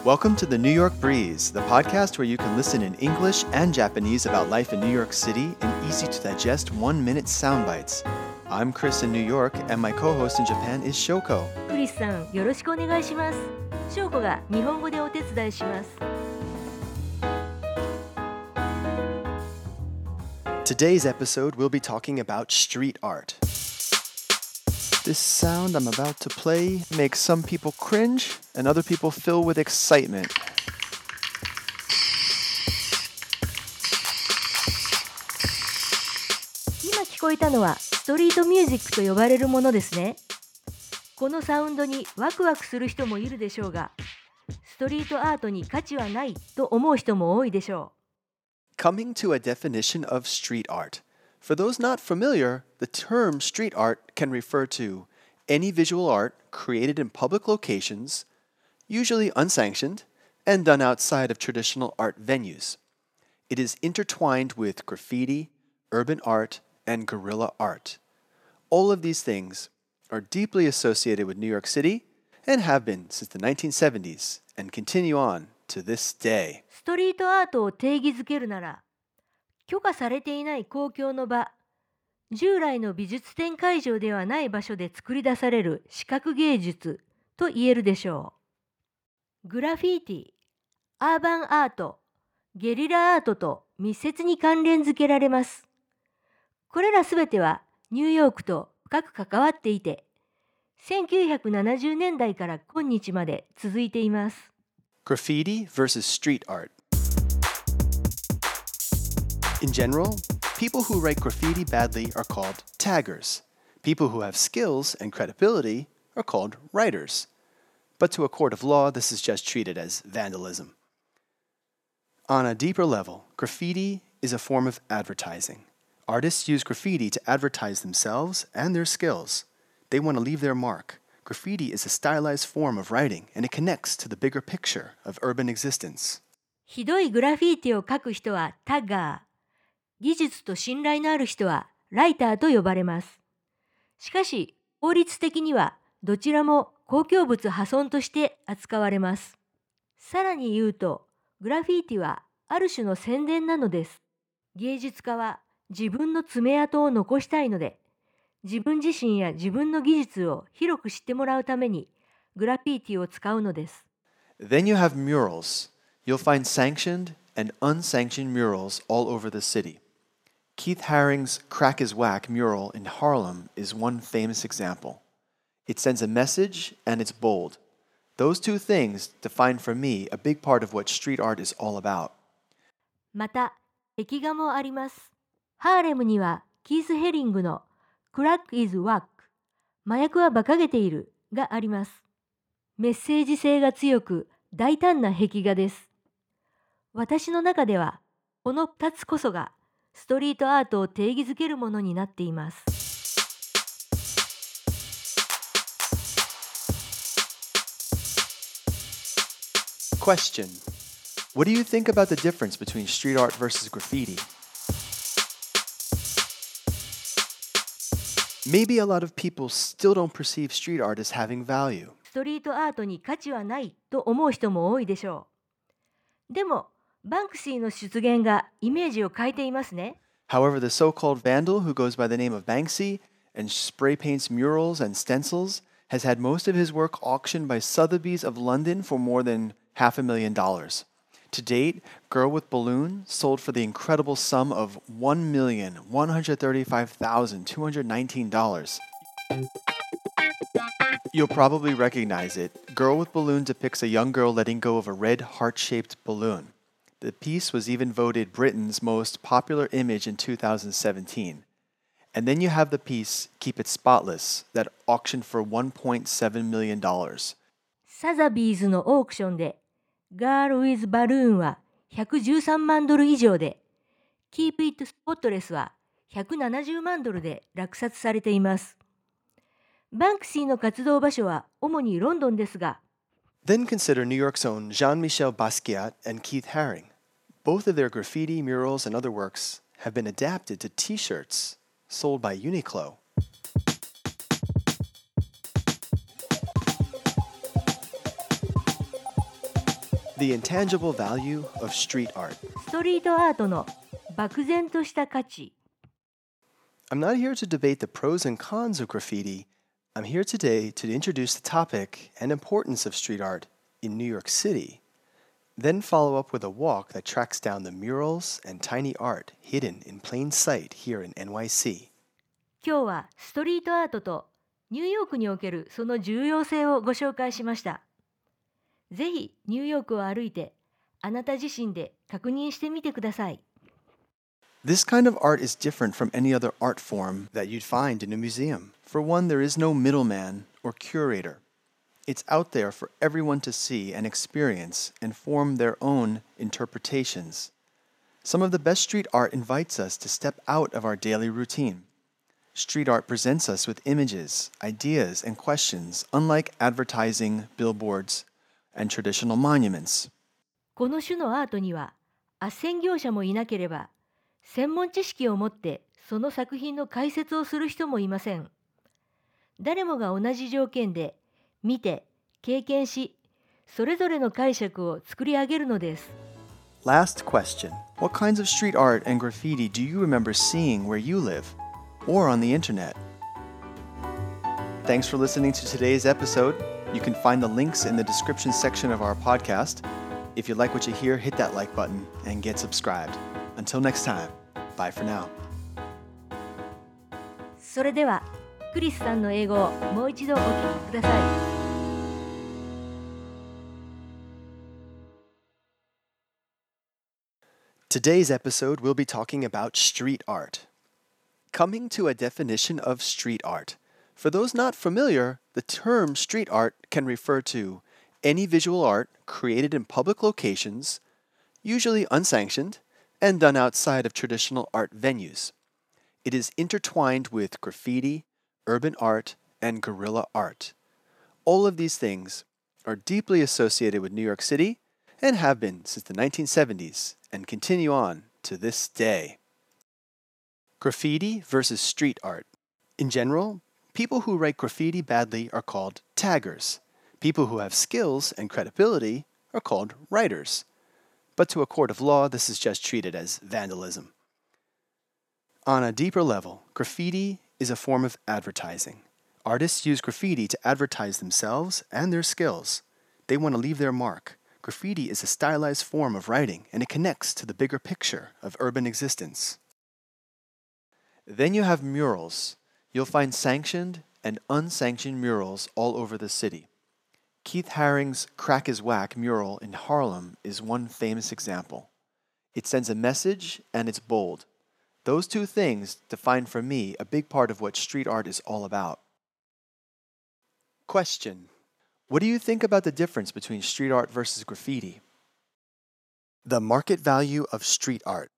Welcome to the New York Breeze, the podcast where you can listen in English and Japanese about life in New York City in easy to digest one minute sound bites. I'm Chris in New York, and my co host in Japan is Shoko. クリスさん、よろしくお願いします。翔子が日本語でお手伝いします。 Today's episode, we'll be talking about street art. This sound I'm about to play makes some people cringe and other people fill with excitement. 今聞こえたのはストリートミュージックと呼ばれるものですね。このサウンドにワクワクする人もいるでしょうが、ストリートアートに価値はないと思う人も多いでしょ Coming to a definition of street art. For those not familiar, the term street art can refer to any visual art created in public locations, usually unsanctioned, and done outside of traditional art venues. It is intertwined with graffiti, urban art, and guerrilla art. All of these things are deeply associated with New York City and have been since the 1970s and continue on to this day. う。ストリートアートを定義づけるなら、 許可されていない公共の場、従来の美術展会場ではない場所で作り出される視覚芸術と言えるでしょう。グラフィーティ、アーバンアート、ゲリラアートと密接に関連づけられます。これらすべてはニューヨークと深く関わっていて、1970年代から今日まで続いています。Graffiti vs. street art. In general, people who write graffiti badly are called taggers. People who have skills and credibility are called writers. But to a court of law, this is just treated as vandalism. On a deeper level, graffiti is a form of advertising. Artists use graffiti to advertise themselves and their skills. They want to leave their mark. Graffiti is a stylized form of writing, and it connects to the bigger picture of urban existence. ひどいグラフィーティを書く人はタッガー。 技術と信頼のある人はライターと呼ばれます。しかし、法律的にはどちらも公共物破損として扱われます。さらに言うと、グラフィーティはある種の宣伝なのです。芸術家は自分の爪痕を残したいので、自分自身や自分の技術を広く知ってもらうためにグラフィーティを使うのです。Then you have murals. You'll find sanctioned and unsanctioned murals all over the city. Keith Haring's Crack is Whack mural in Harlem is one famous example. It sends a message and it's bold. Those two things define for me a big part of what street art is all about. また、壁画もあります。ハーレムにはキース・ヘリングの Crack is Whack 麻薬は馬鹿げているがあります。メッセージ性が強く大胆な壁画です。私の中ではこの2つこそが ストリートアートを定義づけるものになっています。Question What do you think about the difference between street art versus graffiti? Maybe a lot of people still don't perceive street art as having value. ストリートアートに価値はないと思う人も多いでしょう。でも、バンクシーの出現がイメージを変えていますね。 However, the so called vandal who goes by the name of Banksy and spray paints murals and stencils has had most of his work auctioned by Sotheby's of London for more than half a million dollars. To date, Girl with Balloon sold for the incredible sum of $1,135,219. You'll probably recognize it. Girl with Balloon depicts a young girl letting go of a red heart shaped balloon. The piece was even voted Britain's most popular image in 2017. And then you have the piece Keep It Spotless that auctioned for $1.7 million. サザビーズのオークションで、Girl with Balloon は113万ドル以上で、Keep It Spotless は170万ドルで落札されています。バンクシーの活動場所は主にロンドンですが、 Then consider New York's own Jean Michel Basquiat and Keith Haring. Both of their graffiti, murals, and other works have been adapted to t shirts sold by Uniqlo. The intangible value of street art. ストリートアートの漠然とした価値 I'm not here to debate the pros and cons of graffiti. I'm here today to introduce the topic and importance of street art in New York City. Then follow up with a walk that tracks down the murals and tiny art hidden in plain sight here in NYC. 今日はストリートアートとニューヨークにおけるその重要性をご紹介しました。ぜひニューヨークを歩いてあなた自身で確認してみてください。 This kind of art is different from any other art form that you'd find in a museum. For one, there is no middleman or curator. It's out there for everyone to see and experience and form their own interpretations. Some of the best street art invites us to step out of our daily routine. Street art presents us with images, ideas, and questions, unlike advertising, billboards, and traditional monuments. この種のアートには斡旋業者もいなければ専門知識を持ってその作品の解説をする人もいません。誰もが同じ条件で 見て経験しそれぞれの解釈を作り上げるのです。 Last question What kinds of street art and graffiti do you remember seeing where you live or on the internet? Thanks for listening to today's episode. You can find the links in the description section of our podcast. If you like what you hear, hit that like button and get subscribed. Until next time, bye for now. それでは クリスさんの英語をもう一度お聞きください。 Today's episode, we'll be talking about street art. Coming to a definition of street art. For those not familiar, the term street art can refer to any visual art created in public locations, usually unsanctioned, and done outside of traditional art venues. It is intertwined with graffiti, urban art, and guerrilla art. All of these things are deeply associated with New York City and have been since the 1970s and continue on to this day. Graffiti versus street art. In general, people who write graffiti badly are called taggers. People who have skills and credibility are called writers. But to a court of law, this is just treated as vandalism. On a deeper level, graffiti is a form of advertising. Artists use graffiti to advertise themselves and their skills. They want to leave their mark. Graffiti is a stylized form of writing and it connects to the bigger picture of urban existence. Then you have murals. You'll find sanctioned and unsanctioned murals all over the city. Keith Haring's Crack is Whack mural in Harlem is one famous example. It sends a message and it's bold. Those two things define for me a big part of what street art is all about. Question What do you think about the difference between street art versus graffiti? The market value of street art.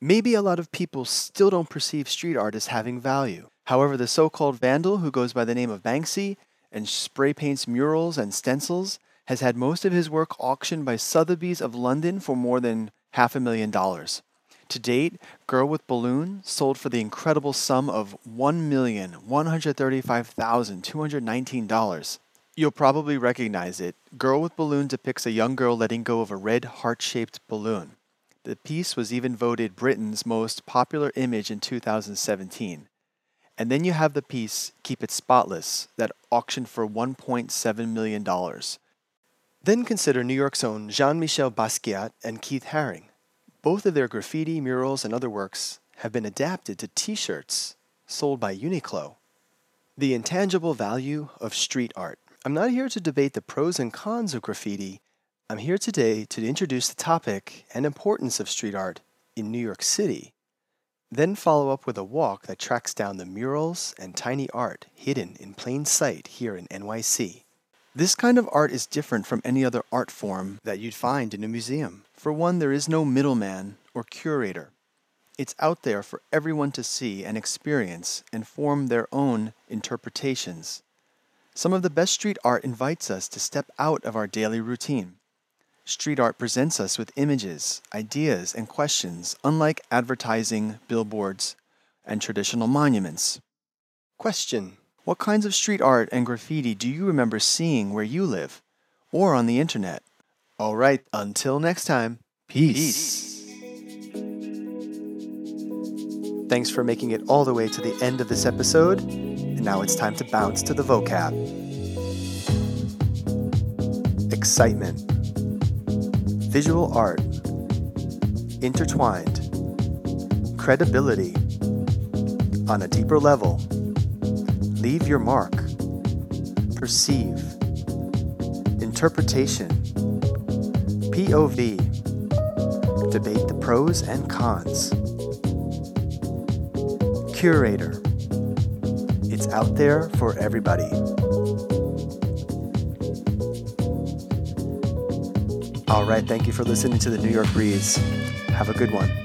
Maybe a lot of people still don't perceive street art as having value. However, the so called vandal who goes by the name of Banksy and spray paints murals and stencils has had most of his work auctioned by Sotheby's of London for more than half a million dollars. To date, Girl with Balloon sold for the incredible sum of $1,135,219. You'll probably recognize it. Girl with Balloon depicts a young girl letting go of a red heart shaped balloon. The piece was even voted Britain's most popular image in 2017. And then you have the piece Keep It Spotless that auctioned for $1.7 million. Then consider New York's own Jean Michel Basquiat and Keith Haring. Both of their graffiti, murals, and other works have been adapted to t shirts sold by Uniqlo. The intangible value of street art. I'm not here to debate the pros and cons of graffiti. I'm here today to introduce the topic and importance of street art in New York City. Then follow up with a walk that tracks down the murals and tiny art hidden in plain sight here in NYC. This kind of art is different from any other art form that you'd find in a museum. For one, there is no middleman or curator. It's out there for everyone to see and experience and form their own interpretations. Some of the best street art invites us to step out of our daily routine. Street art presents us with images, ideas, and questions, unlike advertising, billboards, and traditional monuments. Question What kinds of street art and graffiti do you remember seeing where you live or on the internet? All right, until next time, peace. Thanks for making it all the way to the end of this episode. And now it's time to bounce to the vocab. Excitement, visual art, intertwined, credibility, on a deeper level, leave your mark, perceive, interpretation, POV, debate the pros and cons, curator, it's out there for everybody. All right, thank you for listening to the New York Breeze. Have a good one.